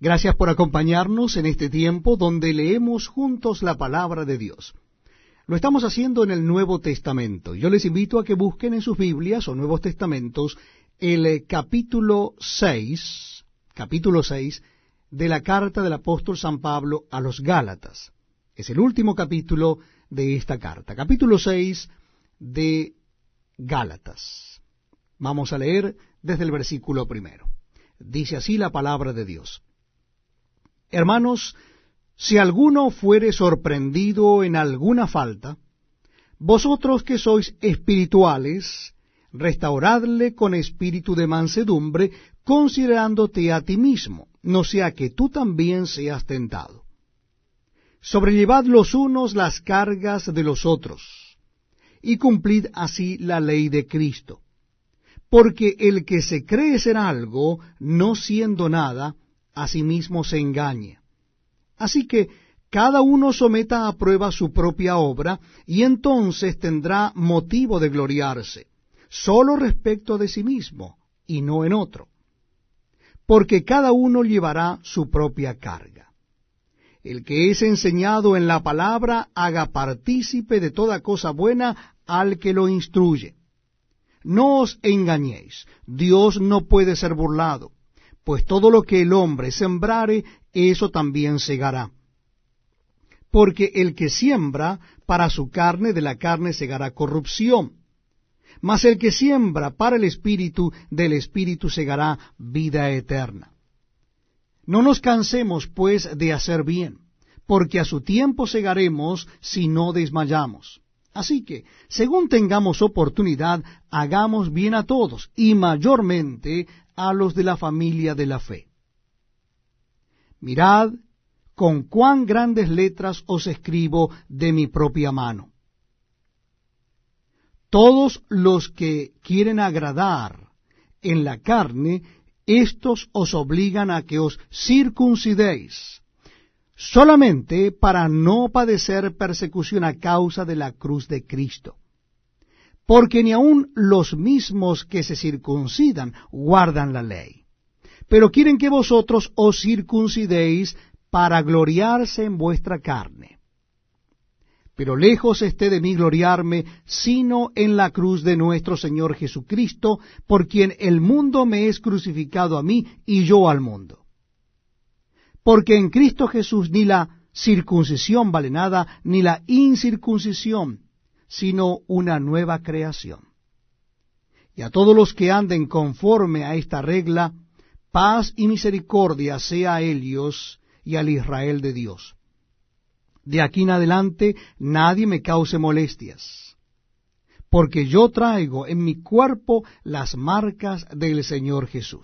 Gracias por acompañarnos en este tiempo donde leemos juntos la palabra de Dios. Lo estamos haciendo en el Nuevo Testamento. Yo les invito a que busquen en sus Biblias o Nuevos Testamentos el eh, capítulo 6, capítulo 6 de la carta del apóstol San Pablo a los Gálatas. Es el último capítulo de esta carta. Capítulo 6 de Gálatas. Vamos a leer desde el versículo primero. Dice así la palabra de Dios. Hermanos, si alguno fuere sorprendido en alguna falta, vosotros que sois espirituales, restauradle con espíritu de mansedumbre, considerándote a ti mismo, no sea que tú también seas tentado. Sobrellevad los unos las cargas de los otros, y cumplid así la ley de Cristo. Porque el que se cree ser algo, no siendo nada, asimismo se engaña. Así que cada uno someta a prueba su propia obra, y entonces tendrá motivo de gloriarse, solo respecto de sí mismo, y no en otro. Porque cada uno llevará su propia carga. El que es enseñado en la palabra, haga partícipe de toda cosa buena al que lo instruye. No os engañéis, Dios no puede ser burlado pues todo lo que el hombre sembrare, eso también segará. Porque el que siembra para su carne, de la carne segará corrupción. Mas el que siembra para el Espíritu, del Espíritu segará vida eterna. No nos cansemos, pues, de hacer bien, porque a su tiempo segaremos si no desmayamos. Así que, según tengamos oportunidad, hagamos bien a todos, y mayormente a los de la familia de la fe. Mirad con cuán grandes letras os escribo de mi propia mano. Todos los que quieren agradar en la carne, estos os obligan a que os circuncidéis, solamente para no padecer persecución a causa de la cruz de Cristo porque ni aun los mismos que se circuncidan guardan la ley. Pero quieren que vosotros os circuncidéis para gloriarse en vuestra carne. Pero lejos esté de mí gloriarme, sino en la cruz de nuestro Señor Jesucristo, por quien el mundo me es crucificado a mí y yo al mundo. Porque en Cristo Jesús ni la circuncisión vale nada, ni la incircuncisión, sino una nueva creación. Y a todos los que anden conforme a esta regla, paz y misericordia sea a ellos y al Israel de Dios. De aquí en adelante nadie me cause molestias, porque yo traigo en mi cuerpo las marcas del Señor Jesús.